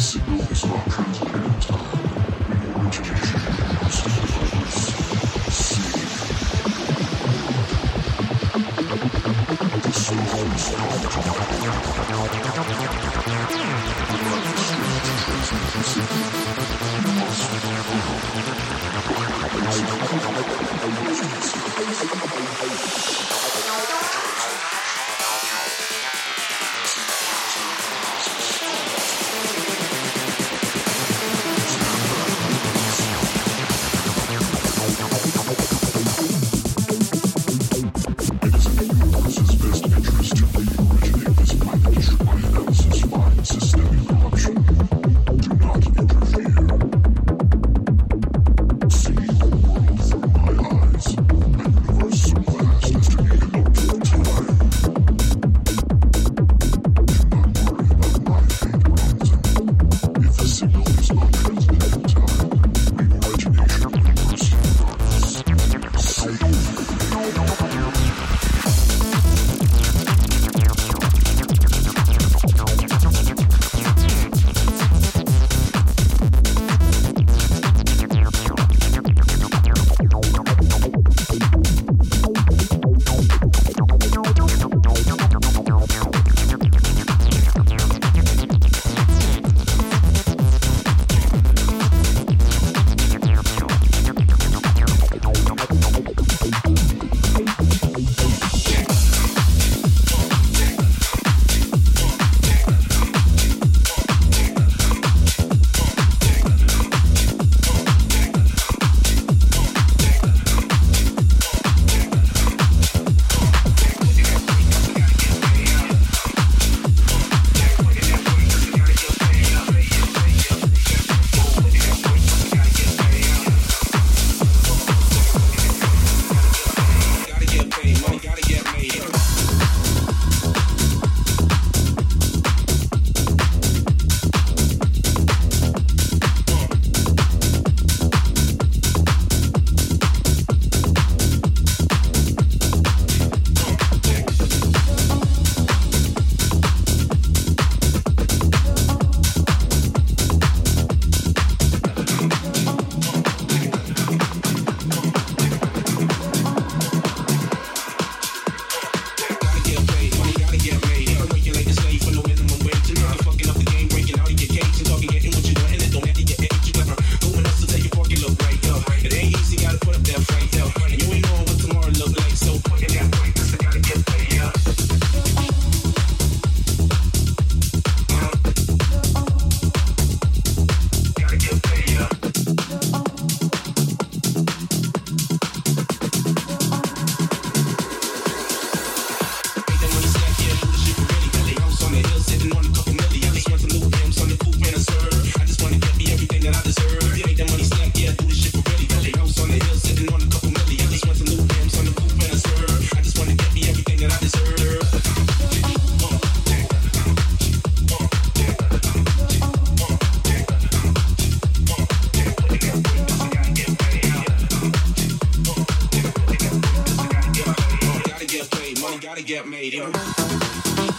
Systemic is not interfere.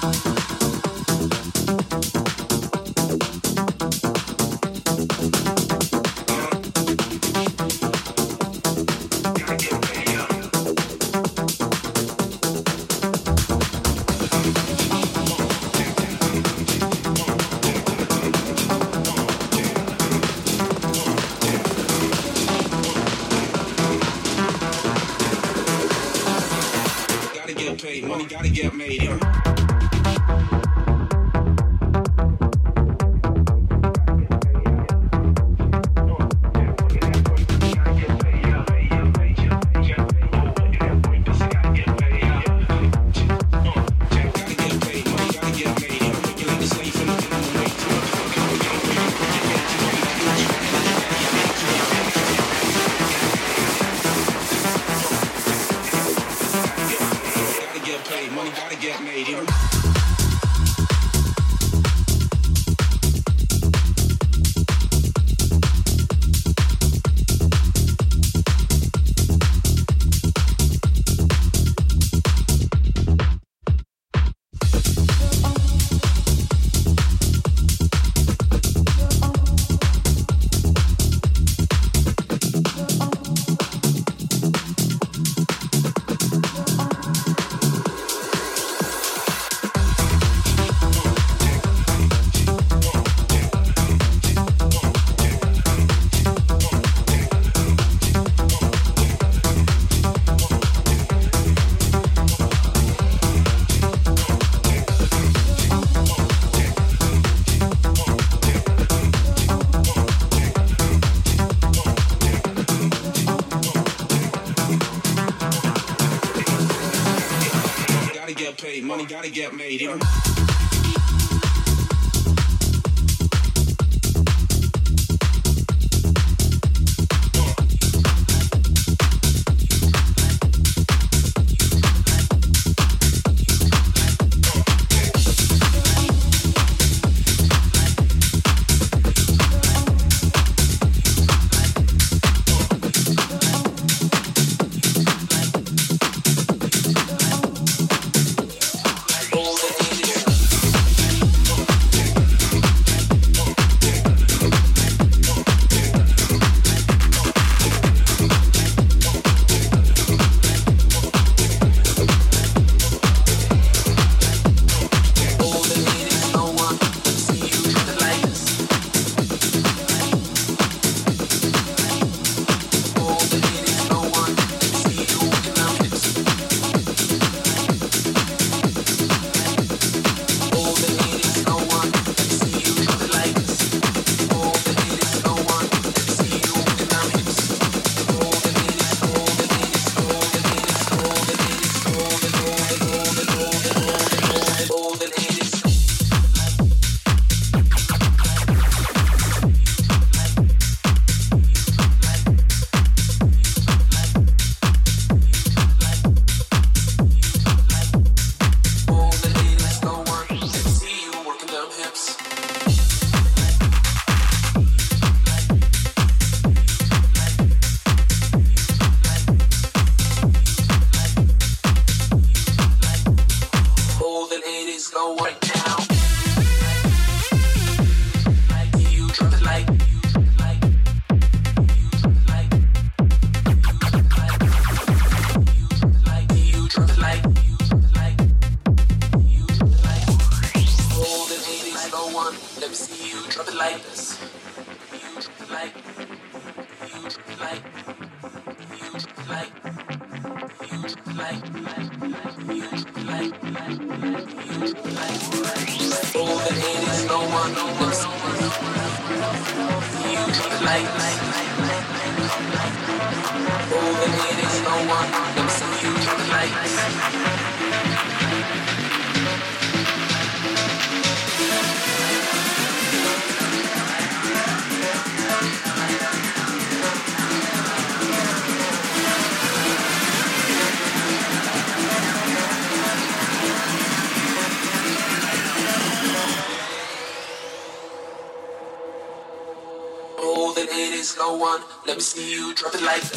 house. Get made. You? No one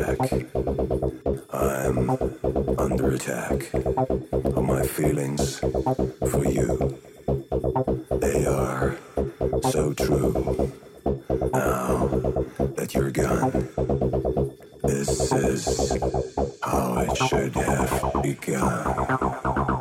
back. I'm under attack my feelings for you. They are so true. Now that you're gone, this is how it should have begun.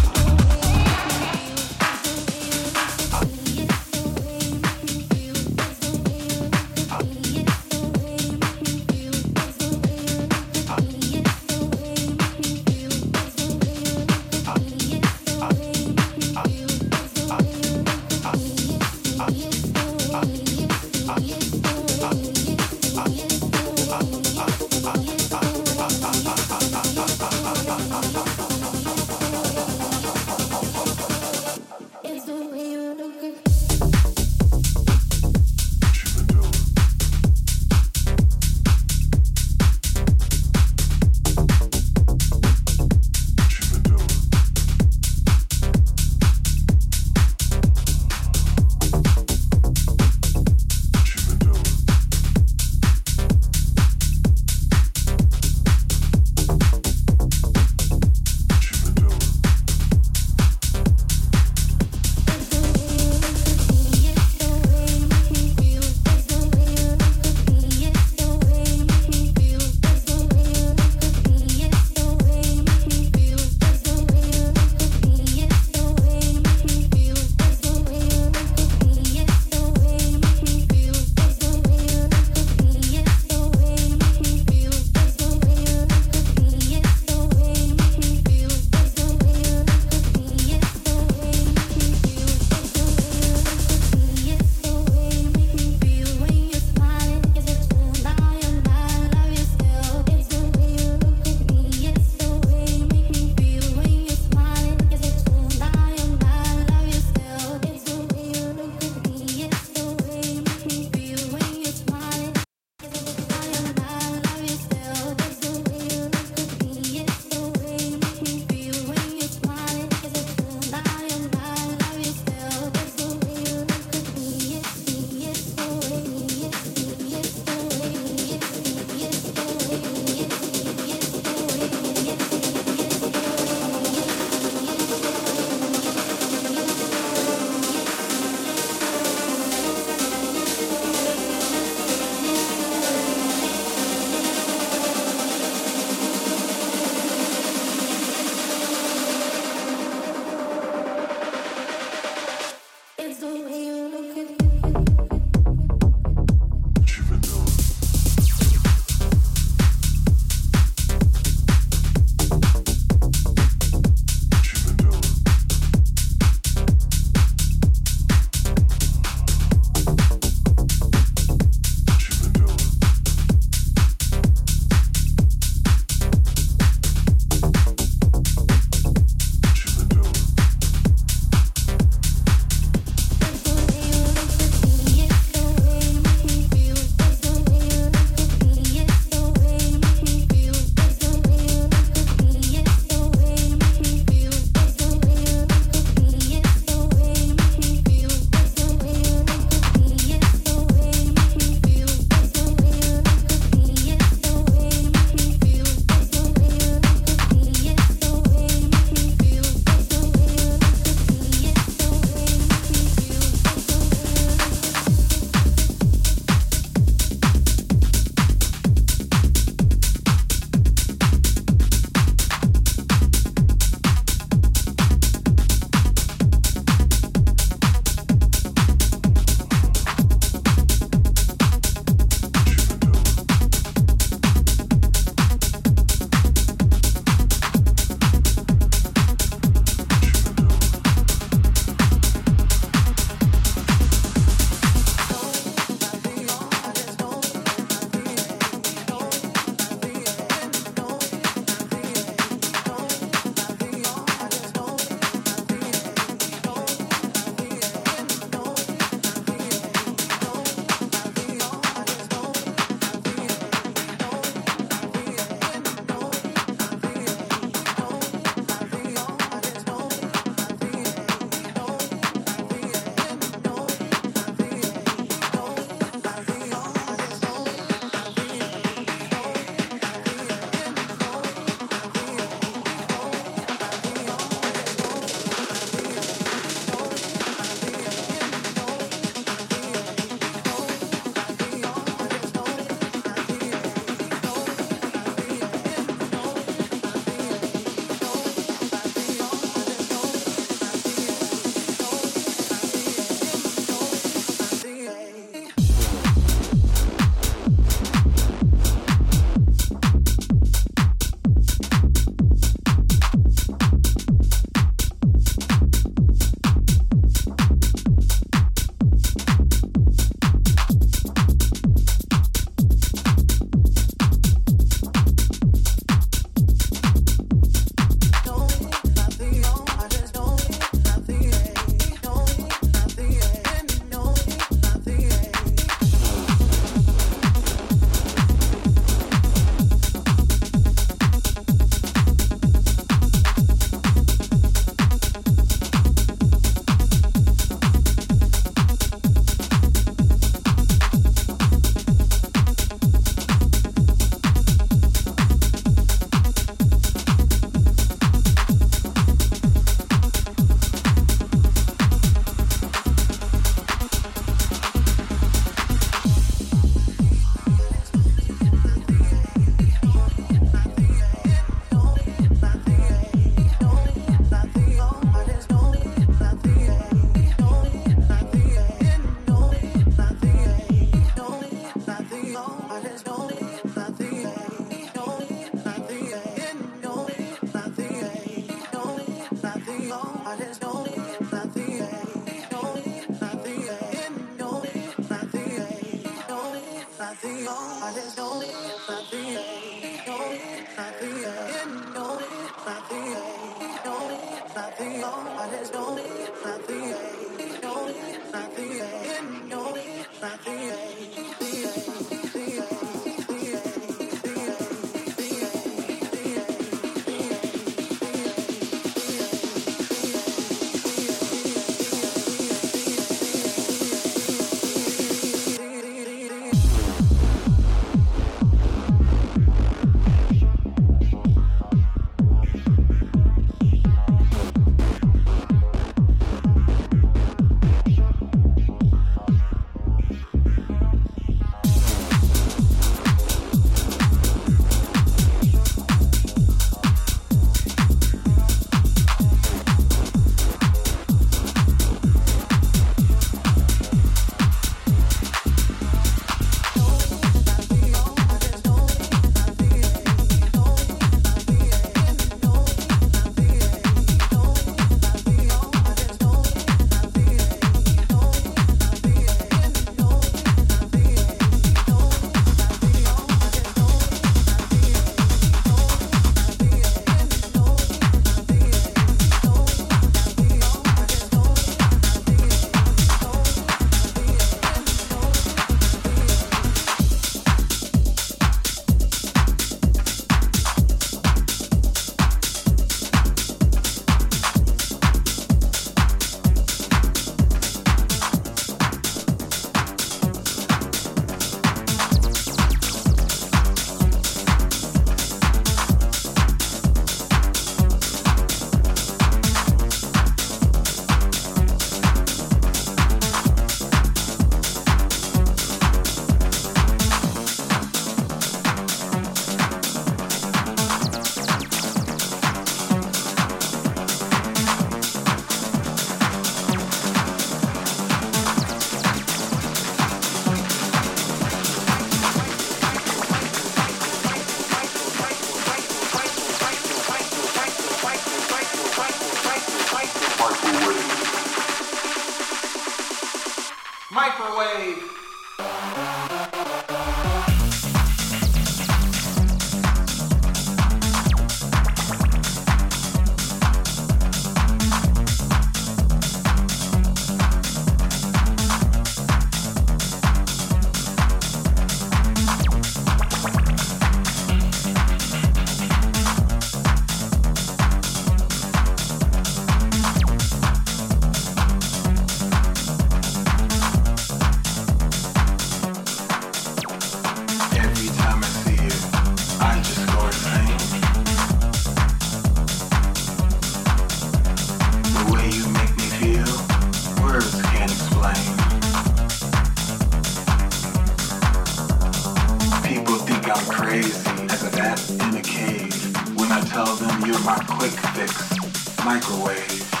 quick fix, microwave.